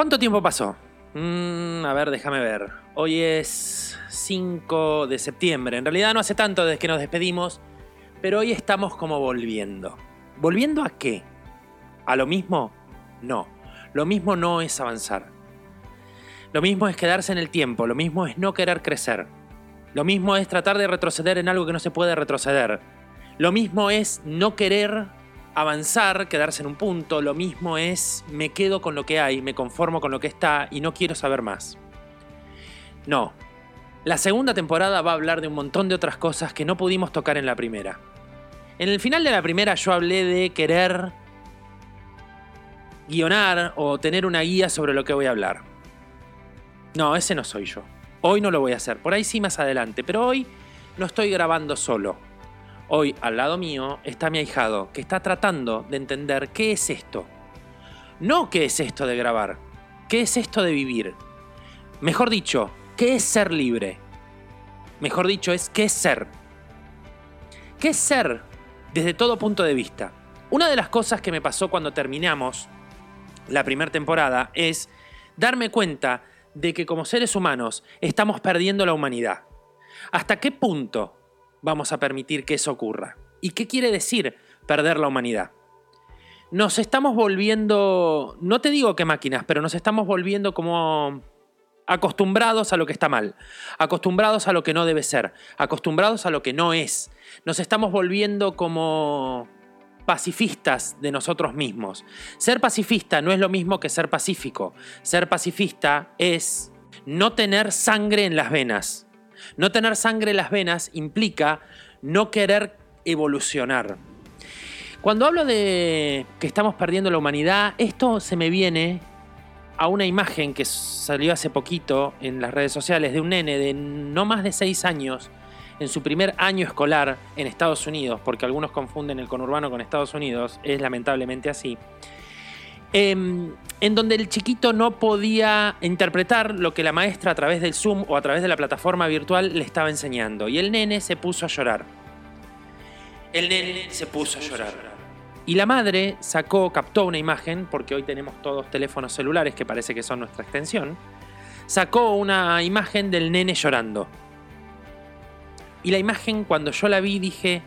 ¿Cuánto tiempo pasó? Mm, a ver, déjame ver. Hoy es 5 de septiembre. En realidad no hace tanto desde que nos despedimos, pero hoy estamos como volviendo. ¿Volviendo a qué? ¿A lo mismo? No. Lo mismo no es avanzar. Lo mismo es quedarse en el tiempo, lo mismo es no querer crecer. Lo mismo es tratar de retroceder en algo que no se puede retroceder. Lo mismo es no querer avanzar, quedarse en un punto. Lo mismo es me quedo con lo que hay, me conformo con lo que está y no quiero saber más. No. La segunda temporada va a hablar de un montón de otras cosas que no pudimos tocar en la primera. En el final de la primera yo hablé de querer guionar o tener una guía sobre lo que voy a hablar. No, ese no soy yo. Hoy no lo voy a hacer, por ahí sí más adelante, pero hoy no estoy grabando solo. Hoy al lado mío está mi ahijado, que está tratando de entender qué es esto. No qué es esto de grabar, qué es esto de vivir. Mejor dicho, qué es ser libre. Mejor dicho, es qué es ser. ¿Qué es ser desde todo punto de vista? Una de las cosas que me pasó cuando terminamos la primera temporada es darme cuenta de que como seres humanos estamos perdiendo la humanidad. ¿Hasta qué punto vamos a permitir que eso ocurra? ¿Y qué quiere decir perder la humanidad? Nos estamos volviendo, no te digo que máquinas, pero nos estamos volviendo como acostumbrados a lo que está mal, acostumbrados a lo que no debe ser, acostumbrados a lo que no es. Nos estamos volviendo como pacifistas de nosotros mismos. Ser pacifista no es lo mismo que ser pacífico. Ser pacifista es no tener sangre en las venas. No tener sangre en las venas implica no querer evolucionar. Cuando hablo de que estamos perdiendo la humanidad, esto se me viene a una imagen que salió hace poquito en las redes sociales de un nene de no más de 6 años en su primer año escolar en Estados Unidos, porque algunos confunden el conurbano con Estados Unidos, es lamentablemente así, em, en donde el chiquito no podía interpretar lo que la maestra a través del Zoom o a través de la plataforma virtual le estaba enseñando, y el nene se puso a llorar. El nene se puso a llorar. Y la madre sacó, captó una imagen, porque hoy tenemos todos teléfonos celulares que parece que son nuestra extensión, sacó una imagen del nene llorando. Y la imagen, cuando yo la vi, dije,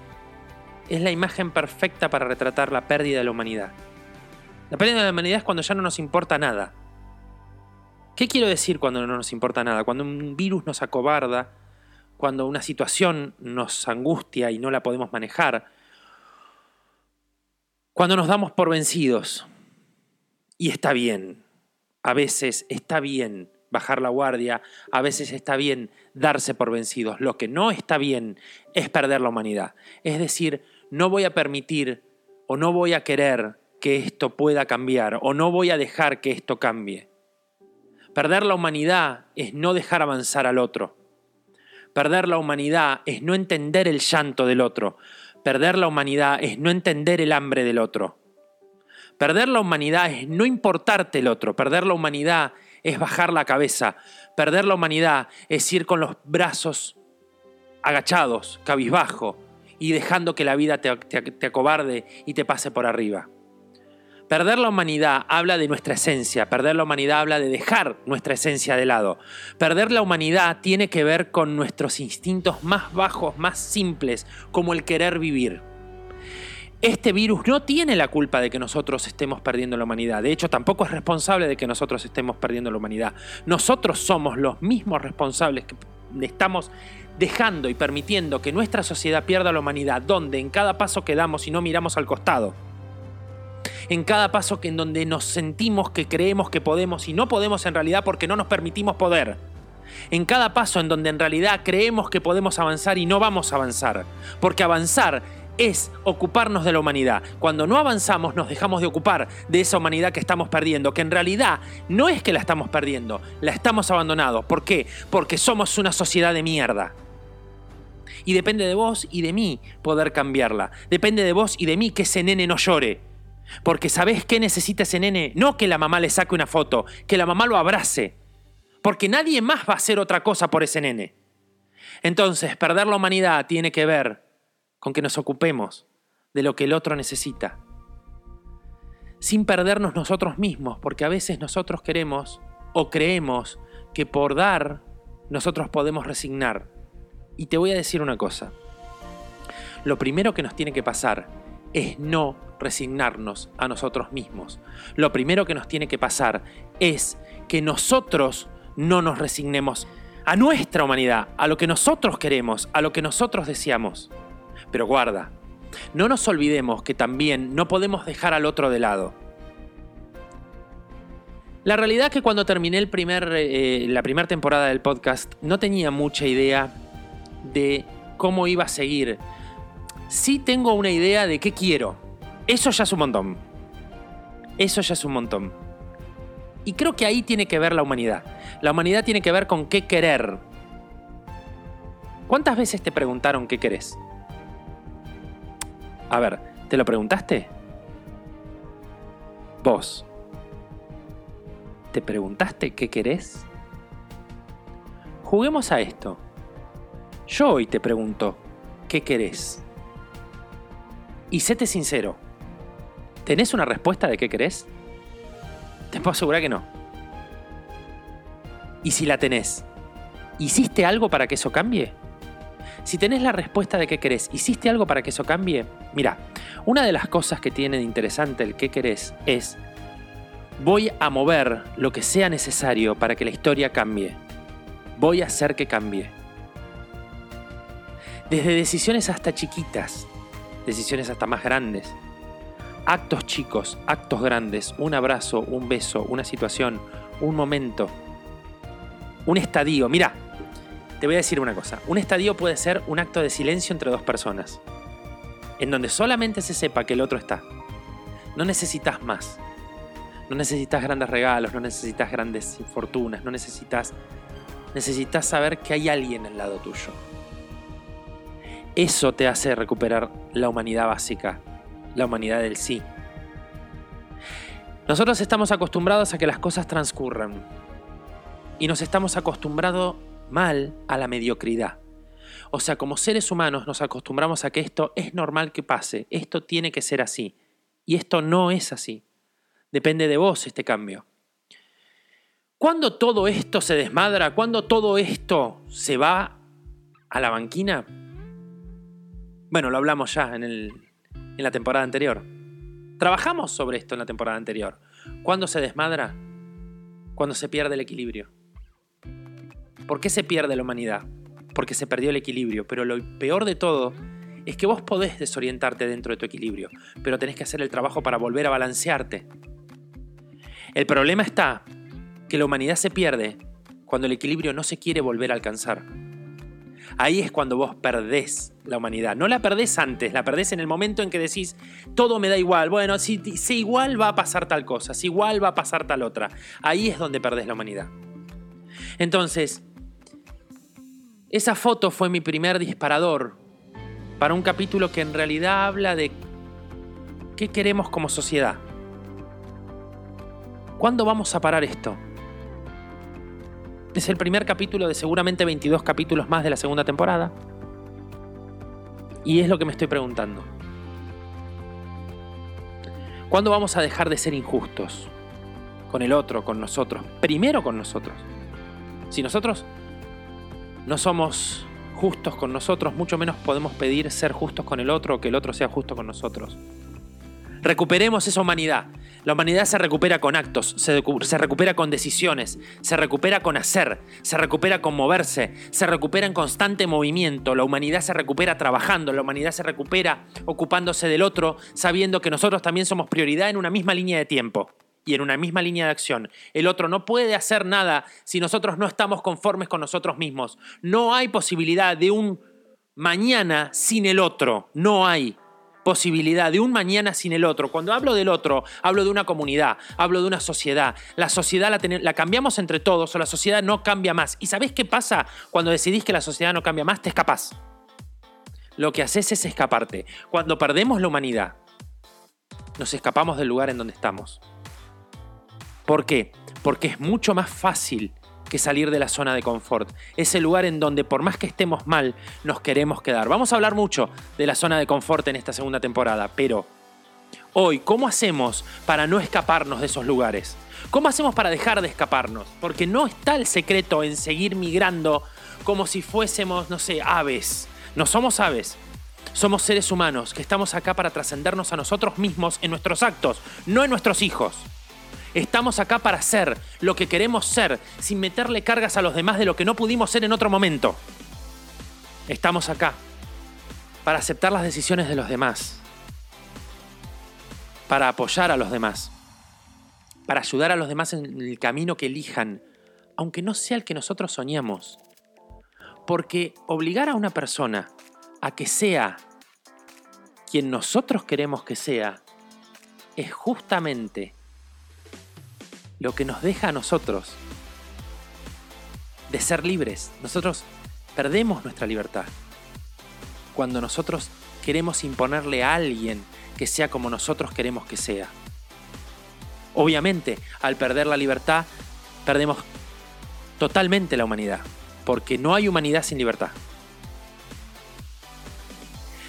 es la imagen perfecta para retratar la pérdida de la humanidad. La pérdida de la humanidad es cuando ya no nos importa nada. ¿Qué quiero decir cuando no nos importa nada? Cuando un virus nos acobarda, cuando una situación nos angustia y no la podemos manejar, cuando nos damos por vencidos. Y está bien, a veces está bien bajar la guardia, a veces está bien darse por vencidos. Lo que no está bien es perder la humanidad. Es decir, no voy a permitir o no voy a querer que esto pueda cambiar o no voy a dejar que esto cambie. Perder la humanidad es no dejar avanzar al otro. Perder la humanidad es no entender el llanto del otro. Perder la humanidad es no entender el hambre del otro. Perder la humanidad es no importarte el otro. Perder la humanidad es bajar la cabeza. Perder la humanidad es ir con los brazos agachados, cabizbajo, y dejando que la vida te, te, acobarde y te pase por arriba. Perder la humanidad habla de nuestra esencia, perder la humanidad habla de dejar nuestra esencia de lado. Perder la humanidad tiene que ver con nuestros instintos más bajos, más simples, como el querer vivir este virus no tiene la culpa de que nosotros estemos perdiendo la humanidad. De hecho, tampoco es responsable de que nosotros estemos perdiendo la humanidad. Nosotros somos los mismos responsables que estamos dejando y permitiendo que nuestra sociedad pierda la humanidad, donde en cada paso que damos y no miramos al costado. En cada paso en donde nos sentimos que creemos que podemos y no podemos en realidad porque no nos permitimos poder. En cada paso en donde en realidad creemos que podemos avanzar y no vamos a avanzar. Porque avanzar es ocuparnos de la humanidad. Cuando no avanzamos nos dejamos de ocupar de esa humanidad que estamos perdiendo, que en realidad no es que la estamos perdiendo, la estamos abandonando. ¿Por qué? Porque somos una sociedad de mierda. Y depende de vos y de mí poder cambiarla. Depende de vos y de mí que ese nene no llore. Porque ¿sabés qué necesita ese nene? No que la mamá le saque una foto, que la mamá lo abrace. Porque nadie más va a hacer otra cosa por ese nene. Entonces, perder la humanidad tiene que ver con que nos ocupemos de lo que el otro necesita. sin perdernos nosotros mismos, porque a veces nosotros queremos o creemos que por dar nosotros podemos resignar. Y te voy a decir una cosa. Lo primero que nos tiene que pasar es no resignarnos a nosotros mismos. Lo primero que nos tiene que pasar es que nosotros no nos resignemos a nuestra humanidad, a lo que nosotros queremos, a lo que nosotros deseamos. Pero guarda, no nos olvidemos que también no podemos dejar al otro de lado. La realidad es que cuando terminé el primer, eh, la primera temporada del podcast no tenía mucha idea de cómo iba a seguir. Sí tengo una idea de qué quiero. Eso ya es un montón. Eso ya es un montón. Y creo que ahí tiene que ver la humanidad. La humanidad tiene que ver con qué querer. ¿Cuántas veces te preguntaron qué querés? A ver, ¿te lo preguntaste? Vos. ¿Te preguntaste qué querés? Juguemos a esto. Yo hoy te pregunto, ¿qué querés? Y séte sincero. ¿Tenés una respuesta de qué querés? Te puedo asegurar que no. Y si la tenés, ¿hiciste algo para que eso cambie? Si tenés la respuesta de qué querés, ¿hiciste algo para que eso cambie? Mira, una de las cosas que tiene de interesante el qué querés es voy a mover lo que sea necesario para que la historia cambie. Voy a hacer que cambie. Desde decisiones hasta chiquitas, decisiones hasta más grandes. Actos chicos, actos grandes, un abrazo, un beso, una situación, un momento, un estadio. Mira, te voy a decir una cosa. Un estadio puede ser un acto de silencio entre dos personas, en donde solamente se sepa que el otro está. No necesitas más. No necesitas grandes regalos, no necesitas grandes fortunas, no necesitas... Necesitas saber que hay alguien al lado tuyo. Eso te hace recuperar la humanidad básica, la humanidad del sí. Nosotros estamos acostumbrados a que las cosas transcurran y nos estamos acostumbrados mal a la mediocridad. O sea, como seres humanos nos acostumbramos a que esto es normal que pase, esto tiene que ser así y esto no es así. Depende de vos este cambio. Cuando todo esto se desmadra, cuando todo esto se va a la banquina, bueno, lo hablamos ya en, la temporada anterior. Trabajamos sobre esto en la temporada anterior. ¿Cuándo se desmadra? Cuando se pierde el equilibrio. ¿Por qué se pierde la humanidad? Porque se perdió el equilibrio. Pero lo peor de todo es que vos podés desorientarte dentro de tu equilibrio, pero tenés que hacer el trabajo para volver a balancearte. El problema está que la humanidad se pierde cuando el equilibrio no se quiere volver a alcanzar. Ahí es cuando vos perdés la humanidad. No la perdés antes, la perdés en el momento en que decís, todo me da igual. Bueno, si, igual va a pasar tal cosa, si igual va a pasar tal otra. Ahí es donde perdés la humanidad. Entonces, esa foto fue mi primer disparador para un capítulo que en realidad habla de qué queremos como sociedad. ¿Cuándo vamos a parar esto? Es el primer capítulo de seguramente 22 capítulos más de la segunda temporada. Y es lo que me estoy preguntando. ¿Cuándo vamos a dejar de ser injustos? Con el otro, con nosotros. Primero con nosotros. Si nosotros no somos justos con nosotros, mucho menos podemos pedir ser justos con el otro o que el otro sea justo con nosotros. Recuperemos esa humanidad. La humanidad se recupera con actos, se, recupera con decisiones, se recupera con hacer, se recupera con moverse, se recupera en constante movimiento, la humanidad se recupera trabajando, la humanidad se recupera ocupándose del otro, sabiendo que nosotros también somos prioridad en una misma línea de tiempo y en una misma línea de acción. El otro no puede hacer nada si nosotros no estamos conformes con nosotros mismos. No hay posibilidad de un mañana sin el otro, no hay posibilidad de un mañana sin el otro. Cuando hablo del otro, hablo de una comunidad, hablo de una sociedad. La sociedad la, cambiamos entre todos o la sociedad no cambia más. ¿Y sabés qué pasa cuando decidís que la sociedad no cambia más? Te escapás. Lo que haces es escaparte. Cuando perdemos la humanidad, nos escapamos del lugar en donde estamos. ¿Por qué? Porque es mucho más fácil que salir de la zona de confort. Ese lugar en donde por más que estemos mal, nos queremos quedar. Vamos a hablar mucho de la zona de confort en esta segunda temporada, pero hoy, ¿cómo hacemos para no escaparnos de esos lugares? ¿Cómo hacemos para dejar de escaparnos? Porque no está el secreto en seguir migrando como si fuésemos, no sé, aves. No somos aves. Somos seres humanos que estamos acá para trascendernos a nosotros mismos en nuestros actos, no en nuestros hijos. Estamos acá para ser lo que queremos ser, sin meterle cargas a los demás de lo que no pudimos ser en otro momento. Estamos acá para aceptar las decisiones de los demás, para apoyar a los demás, para ayudar a los demás en el camino que elijan, aunque no sea el que nosotros soñamos. Porque obligar a una persona a que sea quien nosotros queremos que sea es justamente lo que nos deja a nosotros de ser libres. Nosotros perdemos nuestra libertad cuando nosotros queremos imponerle a alguien que sea como nosotros queremos que sea. Obviamente, al perder la libertad, perdemos totalmente la humanidad, porque no hay humanidad sin libertad.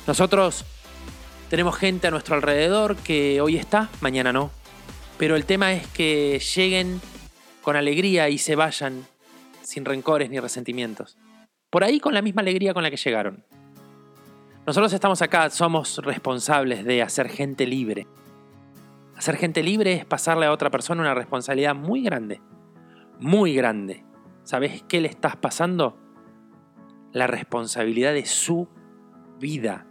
Nosotros tenemos gente a nuestro alrededor que hoy está, mañana no, pero el tema es que lleguen con alegría y se vayan sin rencores ni resentimientos. Por ahí con la misma alegría con la que llegaron. Nosotros estamos acá, somos responsables de hacer gente libre. Hacer gente libre es pasarle a otra persona una responsabilidad muy grande. Muy grande. ¿Sabes qué le estás pasando? La responsabilidad de su vida.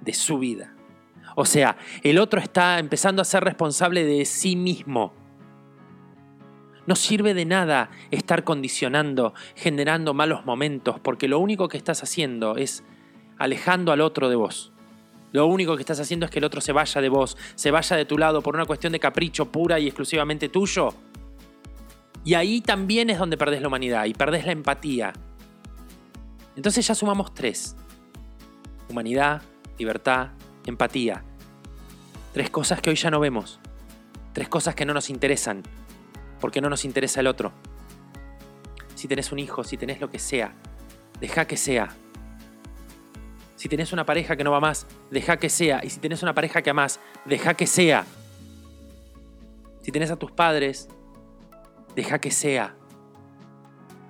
De su vida. O sea, el otro está empezando a ser responsable de sí mismo. No sirve de nada estar condicionando, generando malos momentos, porque lo único que estás haciendo es alejando al otro de vos. Lo único que estás haciendo es que el otro se vaya de vos, se vaya de tu lado por una cuestión de capricho pura y exclusivamente tuyo. Y ahí también es donde perdés la humanidad y perdés la empatía. Entonces ya sumamos tres. Humanidad, libertad, empatía. Tres cosas que hoy ya no vemos. Tres cosas que no nos interesan. Porque no nos interesa el otro. Si tenés un hijo, si tenés lo que sea, deja que sea. Si tenés una pareja que no va más, deja que sea. Y si tenés una pareja que amás, deja que sea. Si tenés a tus padres, deja que sea.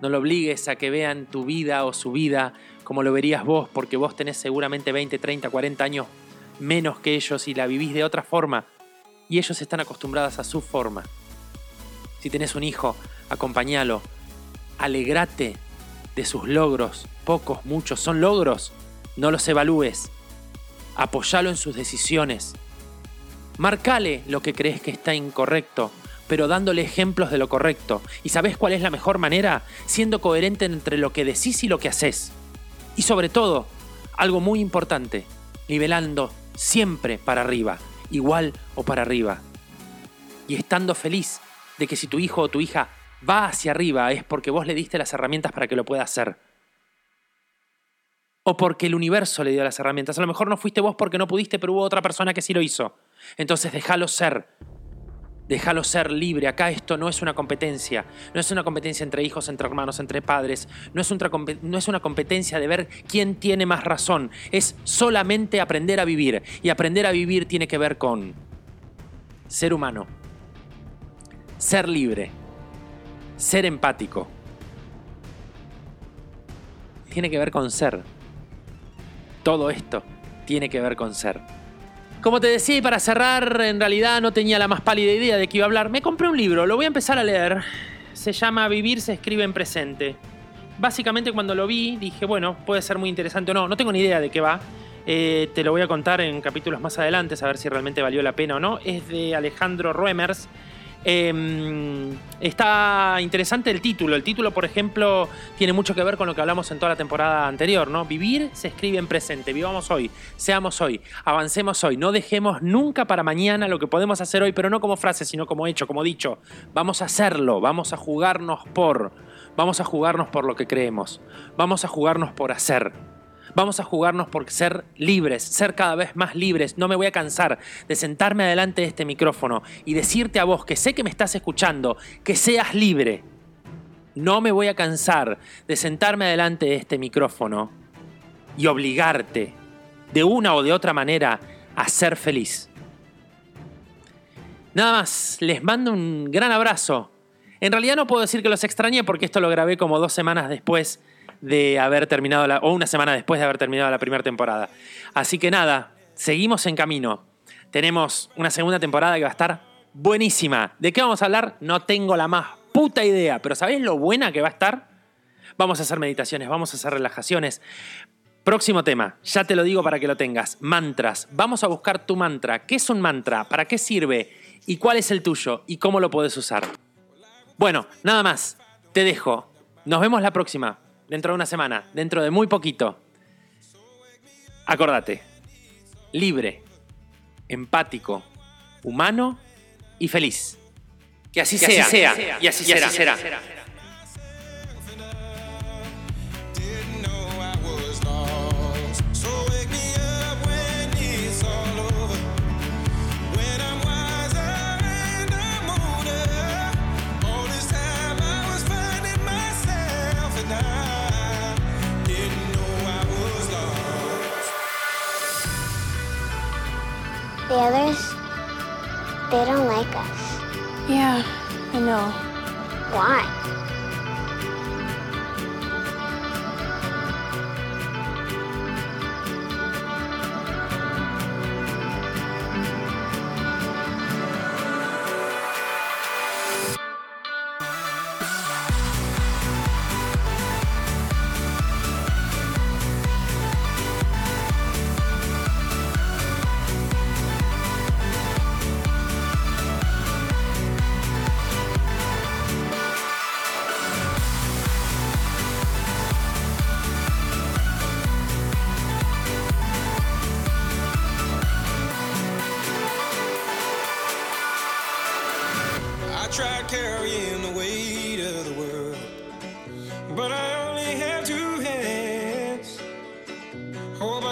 No lo obligues a que vean tu vida o su vida como lo verías vos, porque vos tenés seguramente 20, 30, 40 años menos que ellos y la vivís de otra forma. Y ellos están acostumbrados a su forma. Si tenés un hijo, acompañalo. Alegrate de sus logros. Pocos, muchos, son logros. No los evalúes. Apoyalo en sus decisiones. Marcale lo que crees que está incorrecto, pero dándole ejemplos de lo correcto. ¿Y sabes cuál es la mejor manera? Siendo coherente entre lo que decís y lo que haces. Y sobre todo, algo muy importante, nivelando siempre para arriba, igual o para arriba. Y estando feliz de que si tu hijo o tu hija va hacia arriba es porque vos le diste las herramientas para que lo pueda hacer o porque el universo le dio las herramientas. A lo mejor no fuiste vos porque no pudiste, pero hubo otra persona que sí lo hizo. Entonces déjalo ser. Déjalo ser libre. Acá esto no es una competencia. No es una competencia entre hijos, entre hermanos, entre padres. No es, no es una competencia de ver quién tiene más razón. Es solamente aprender a vivir. Y aprender a vivir tiene que ver con ser humano. Ser libre. Ser empático. Tiene que ver con ser todo esto tiene que ver con ser. Como te decía, y para cerrar, en realidad no tenía la más pálida idea de que iba a hablar. Me compré un libro, lo voy a empezar a leer. Se llama Vivir se escribe en presente. Básicamente cuando lo vi dije, bueno, puede ser muy interesante o no. No tengo ni idea de qué va. Eh, te lo voy a contar en capítulos más adelante, a ver si realmente valió la pena o no. Es de Alejandro Ruemers Em, está interesante el título. El título, por ejemplo, tiene mucho que ver con lo que hablamos en toda la temporada anterior, ¿no? Vivir se escribe en presente. Vivamos hoy, seamos hoy, avancemos hoy. No dejemos nunca para mañana lo que podemos hacer hoy, pero no como frase, sino como hecho, como dicho. Vamos a hacerlo, vamos a jugarnos por. Vamos a jugarnos por lo que creemos. Vamos a jugarnos por hacer. Vamos a jugarnos por ser libres, ser cada vez más libres. No me voy a cansar de sentarme adelante de este micrófono y decirte a vos que sé que me estás escuchando, que seas libre. No me voy a cansar de sentarme adelante de este micrófono y obligarte de una o de otra manera a ser feliz. Nada más, les mando un gran abrazo. En realidad no puedo decir que los extrañé porque esto lo grabé como dos semanas después de haber terminado la, o una semana después de haber terminado la primera temporada. Así que nada, seguimos en camino. Tenemos una segunda temporada que va a estar buenísima. ¿De qué vamos a hablar? No tengo la más puta idea, pero ¿sabés lo buena que va a estar? Vamos a hacer meditaciones, vamos a hacer relajaciones. Próximo tema, ya te lo digo para que lo tengas. Mantras. Vamos a buscar tu mantra. ¿Qué es un mantra? ¿Para qué sirve? ¿Y cuál es el tuyo? ¿Y cómo lo puedes usar? Bueno, nada más. Te dejo. Nos vemos la próxima. Dentro de una semana. Dentro de muy poquito. Acordate. Libre. Empático. Humano y feliz. Que así, sea, sea, Y así, será. será.